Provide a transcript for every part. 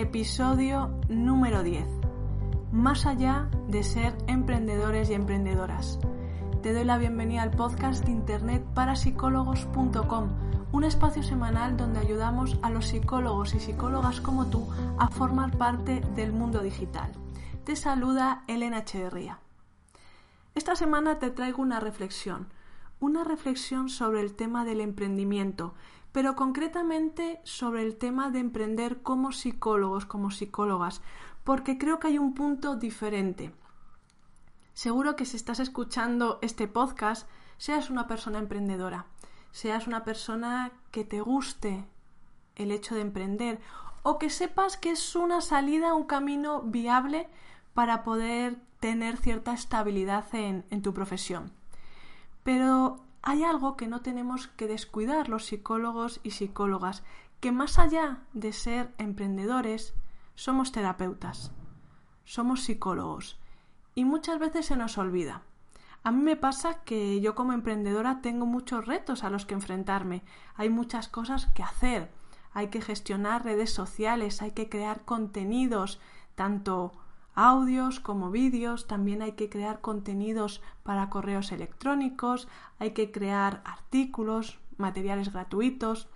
episodio número 10. Más allá de ser emprendedores y emprendedoras. Te doy la bienvenida al podcast de internet parapsicólogos.com, un espacio semanal donde ayudamos a los psicólogos y psicólogas como tú a formar parte del mundo digital. Te saluda Elena Echeverría. Esta semana te traigo una reflexión, una reflexión sobre el tema del emprendimiento, pero concretamente sobre el tema de emprender como psicólogos, como psicólogas, porque creo que hay un punto diferente. Seguro que si estás escuchando este podcast, seas una persona emprendedora, seas una persona que te guste el hecho de emprender o que sepas que es una salida, un camino viable para poder tener cierta estabilidad en, en tu profesión. Pero hay algo que no tenemos que descuidar los psicólogos y psicólogas, que más allá de ser emprendedores, somos terapeutas, somos psicólogos, y muchas veces se nos olvida. A mí me pasa que yo como emprendedora tengo muchos retos a los que enfrentarme, hay muchas cosas que hacer, hay que gestionar redes sociales, hay que crear contenidos, tanto audios como vídeos, también hay que crear contenidos para correos electrónicos, hay que crear artículos, materiales gratuitos,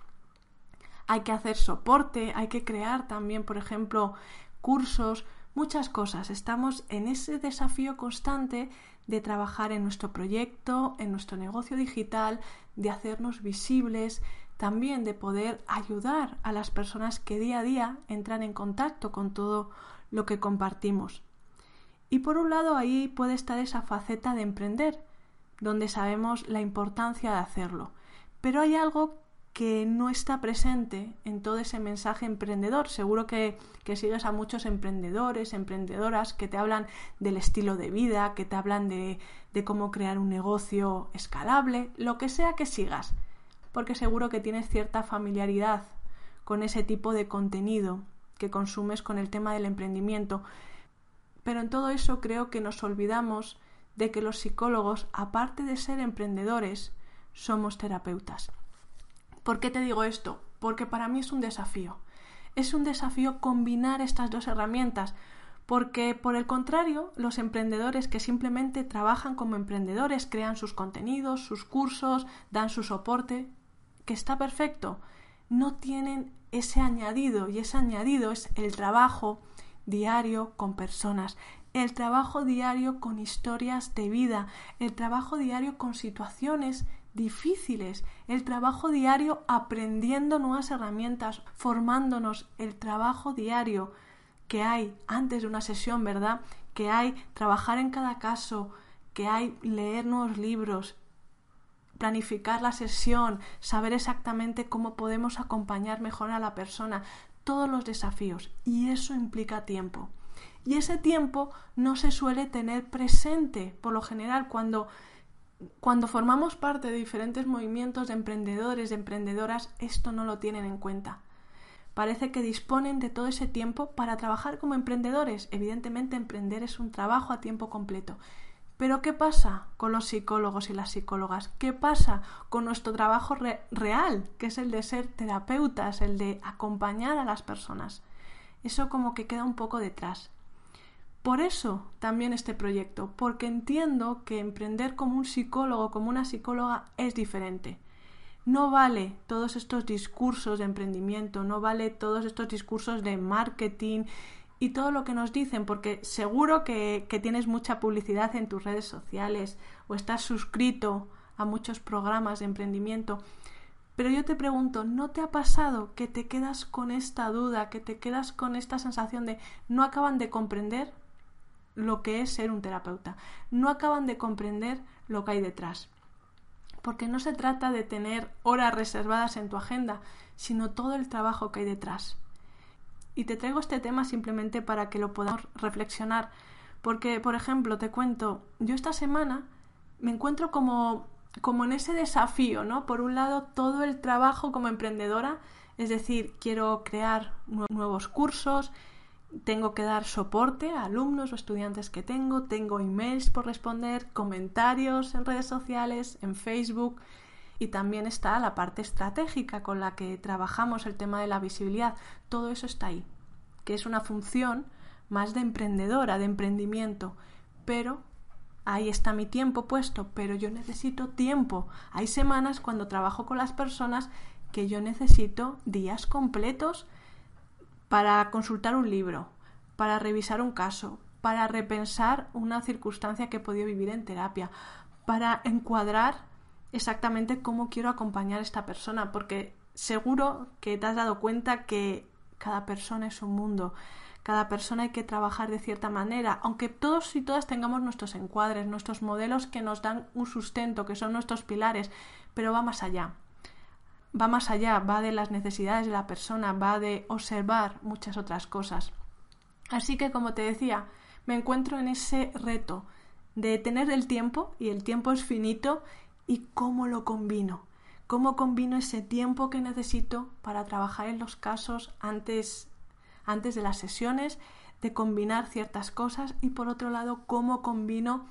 hay que hacer soporte, hay que crear también, por ejemplo, cursos, muchas cosas. Estamos en ese desafío constante de trabajar en nuestro proyecto, en nuestro negocio digital, de hacernos visibles, también de poder ayudar a las personas que día a día entran en contacto con todo lo que compartimos. Y por un lado ahí puede estar esa faceta de emprender, donde sabemos la importancia de hacerlo. Pero hay algo que no está presente en todo ese mensaje emprendedor. Seguro que, que, sigues a muchos emprendedores, emprendedoras que te hablan del estilo de vida, que te hablan de, de cómo crear un negocio escalable, lo que sea que sigas, porque seguro que tienes cierta familiaridad con ese tipo de contenido que consumes con el tema del emprendimiento. Pero en todo eso creo que nos olvidamos de que los psicólogos, aparte de ser emprendedores, somos terapeutas. ¿Por qué te digo esto? Porque para mí es un desafío. Es un desafío combinar estas dos herramientas, porque por el contrario, los emprendedores que simplemente trabajan como emprendedores, crean sus contenidos, sus cursos, dan su soporte, que está perfecto, no tienen ese añadido y ese añadido es el trabajo diario con personas, el trabajo diario con historias de vida, el trabajo diario con situaciones difíciles, el trabajo diario aprendiendo nuevas herramientas, formándonos, el trabajo diario que hay antes de una sesión, ¿verdad? Que hay trabajar en cada caso, que hay leer nuevos libros, planificar la sesión, saber exactamente cómo podemos acompañar mejor a la persona, todos los desafíos. Y eso implica tiempo. Y ese tiempo no se suele tener presente, por lo general, cuando, cuando formamos parte de diferentes movimientos de emprendedores, de emprendedoras, esto no lo tienen en cuenta. Parece que disponen de todo ese tiempo para trabajar como emprendedores. Evidentemente, emprender es un trabajo a tiempo completo. Pero ¿qué pasa con los psicólogos y las psicólogas? ¿Qué pasa con nuestro trabajo real, que es el de ser terapeutas, el de acompañar a las personas? Eso como que queda un poco detrás. Por eso también este proyecto, porque entiendo que emprender como un psicólogo, como una psicóloga, es diferente. No vale todos estos discursos de emprendimiento, no vale todos estos discursos de marketing y todo lo que nos dicen, porque seguro que, que, tienes mucha publicidad en tus redes sociales o estás suscrito a muchos programas de emprendimiento. Pero yo te pregunto, ¿no te ha pasado que te quedas con esta duda, que te quedas con esta sensación de no acaban de comprender lo que es ser un terapeuta? No acaban de comprender lo que hay detrás. Porque no se trata de tener horas reservadas en tu agenda, sino todo el trabajo que hay detrás. Y te traigo este tema simplemente para que lo podamos reflexionar. Porque, por ejemplo, te cuento, yo esta semana me encuentro como, como en ese desafío, ¿no? Por un lado, todo el trabajo como emprendedora, es decir, quiero crear nuevos cursos, tengo que dar soporte a alumnos o estudiantes que tengo, tengo emails por responder, comentarios en redes sociales, en Facebook, y también está la parte estratégica con la que trabajamos el tema de la visibilidad. Todo eso está ahí. que es una función más de emprendedora, de emprendimiento, pero ahí está mi tiempo puesto, pero yo necesito tiempo. Hay semanas cuando trabajo con las personas que yo necesito días completos para consultar un libro, para revisar un caso, para repensar una circunstancia que he podido vivir en terapia, para encuadrar exactamente cómo quiero acompañar a esta persona, porque seguro que te has dado cuenta que cada persona es un mundo, cada persona hay que trabajar de cierta manera, aunque todos y todas tengamos nuestros encuadres, nuestros modelos que nos dan un sustento, que son nuestros pilares, pero va más allá. Va más allá, va de las necesidades de la persona, va de observar muchas otras cosas. Así que, como te decía, me encuentro en ese reto de tener el tiempo, y el tiempo es finito, y cómo lo combino. Cómo combino ese tiempo que necesito para trabajar en los casos antes, antes de las sesiones, de combinar ciertas cosas y por otro lado, cómo combino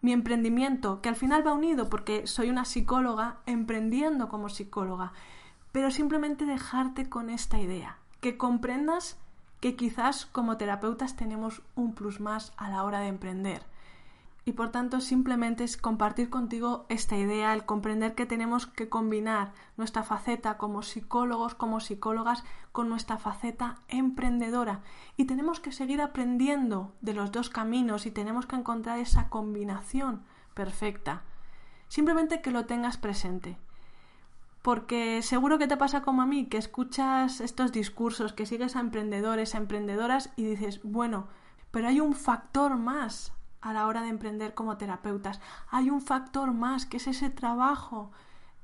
mi emprendimiento, que al final va unido porque soy una psicóloga emprendiendo como psicóloga, pero simplemente dejarte con esta idea, que comprendas que quizás como terapeutas tenemos un plus más a la hora de emprender. Y por tanto simplemente es compartir contigo esta idea, el comprender que tenemos que combinar nuestra faceta como psicólogos, como psicólogas, con nuestra faceta emprendedora. Y tenemos que seguir aprendiendo de los dos caminos y tenemos que encontrar esa combinación perfecta. Simplemente que lo tengas presente porque seguro que te pasa como a mí, que escuchas estos discursos, que sigues a emprendedores, a emprendedoras y dices, bueno, pero hay un factor más a la hora de emprender como terapeutas, hay un factor más, que es ese trabajo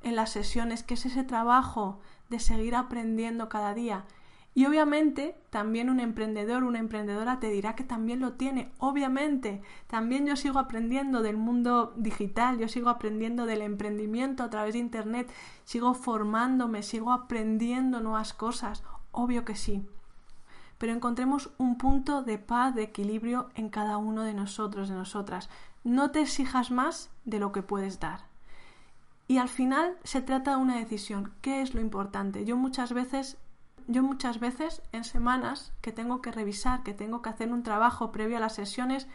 en las sesiones, que es ese trabajo de seguir aprendiendo cada día. Y obviamente también un emprendedor, una emprendedora te dirá que también lo tiene. Obviamente, también yo sigo aprendiendo del mundo digital, yo sigo aprendiendo del emprendimiento a través de Internet, sigo formándome, sigo aprendiendo nuevas cosas. Obvio que sí. Pero encontremos un punto de paz, de equilibrio en cada uno de nosotros, de nosotras. No te exijas más de lo que puedes dar. Y al final se trata de una decisión. ¿Qué es lo importante? Yo muchas veces yo muchas veces en semanas que tengo que revisar, que tengo que hacer un trabajo previo a las sesiones,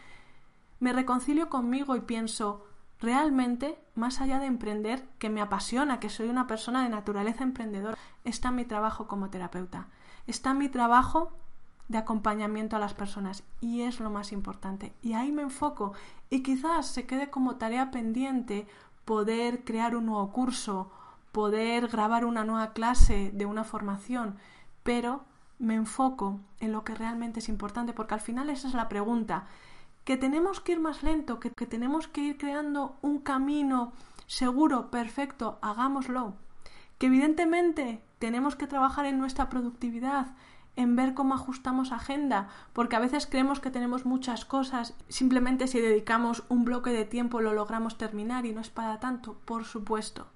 me reconcilio conmigo y pienso, realmente, más allá de emprender, que me apasiona, que soy una persona de naturaleza emprendedora, está mi trabajo como terapeuta, está mi trabajo de acompañamiento a las personas y es lo más importante. Y ahí me enfoco y quizás se quede como tarea pendiente poder crear un nuevo curso, poder grabar una nueva clase de una formación, pero me enfoco en lo que realmente es importante, porque al final esa es la pregunta, que tenemos que ir más lento, que, tenemos que ir creando un camino seguro, perfecto, hagámoslo, que evidentemente tenemos que trabajar en nuestra productividad, en ver cómo ajustamos agenda, porque a veces creemos que tenemos muchas cosas, simplemente si dedicamos un bloque de tiempo lo logramos terminar y no es para tanto, por supuesto.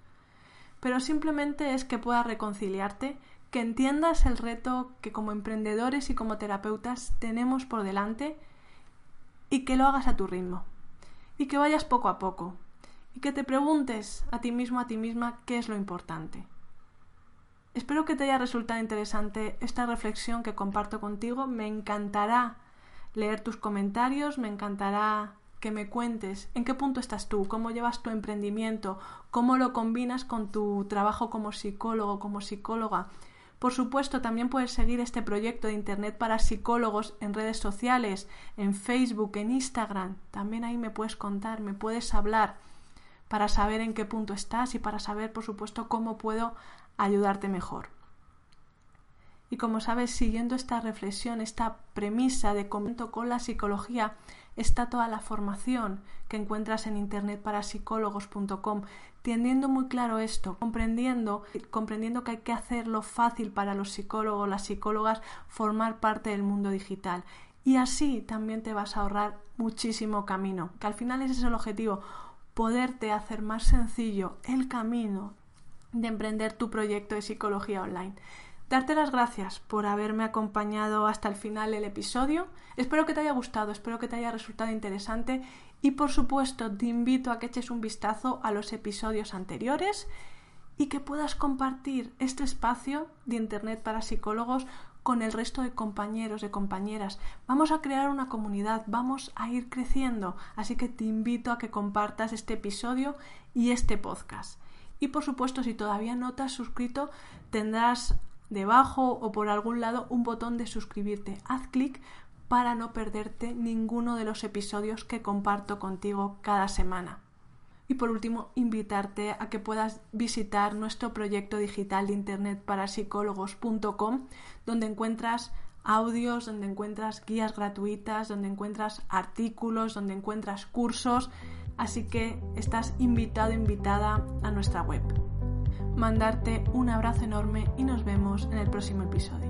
Pero simplemente es que puedas reconciliarte que entiendas el reto que como emprendedores y como terapeutas tenemos por delante y que lo hagas a tu ritmo y que vayas poco a poco y que te preguntes a ti mismo, a ti misma, qué es lo importante. Espero que te haya resultado interesante esta reflexión que comparto contigo. Me encantará leer tus comentarios, me encantará que me cuentes en qué punto estás tú, cómo llevas tu emprendimiento, cómo lo combinas con tu trabajo como psicólogo, como psicóloga por supuesto, también puedes seguir este proyecto de Internet para psicólogos en redes sociales, en Facebook, en Instagram. También ahí me puedes contar, me puedes hablar para saber en qué punto estás y para saber, por supuesto, cómo puedo ayudarte mejor. Y como sabes, siguiendo esta reflexión, esta premisa de comento con la psicología, está toda la formación que encuentras en internet para psicólogos.com, teniendo muy claro esto, comprendiendo, comprendiendo que hay que hacerlo fácil para los psicólogos, las psicólogas, formar parte del mundo digital. Y así también te vas a ahorrar muchísimo camino, que al final ese es el objetivo, poderte hacer más sencillo el camino de emprender tu proyecto de psicología online darte las gracias por haberme acompañado hasta el final del episodio. Espero que te haya gustado, espero que te haya resultado interesante y por supuesto te invito a que eches un vistazo a los episodios anteriores y que puedas compartir este espacio de Internet para psicólogos con el resto de compañeros, de compañeras. Vamos a crear una comunidad, vamos a ir creciendo, así que te invito a que compartas este episodio y este podcast. Y por supuesto, si todavía no te has suscrito, tendrás debajo o por algún lado un botón de suscribirte. Haz clic para no perderte ninguno de los episodios que comparto contigo cada semana. Y por último, invitarte a que puedas visitar nuestro proyecto digital de internet para psicólogos.com, donde encuentras audios, donde encuentras guías gratuitas, donde encuentras artículos, donde encuentras cursos. Así que estás invitado, invitada a nuestra web. Mandarte un abrazo enorme y nos vemos en el próximo episodio.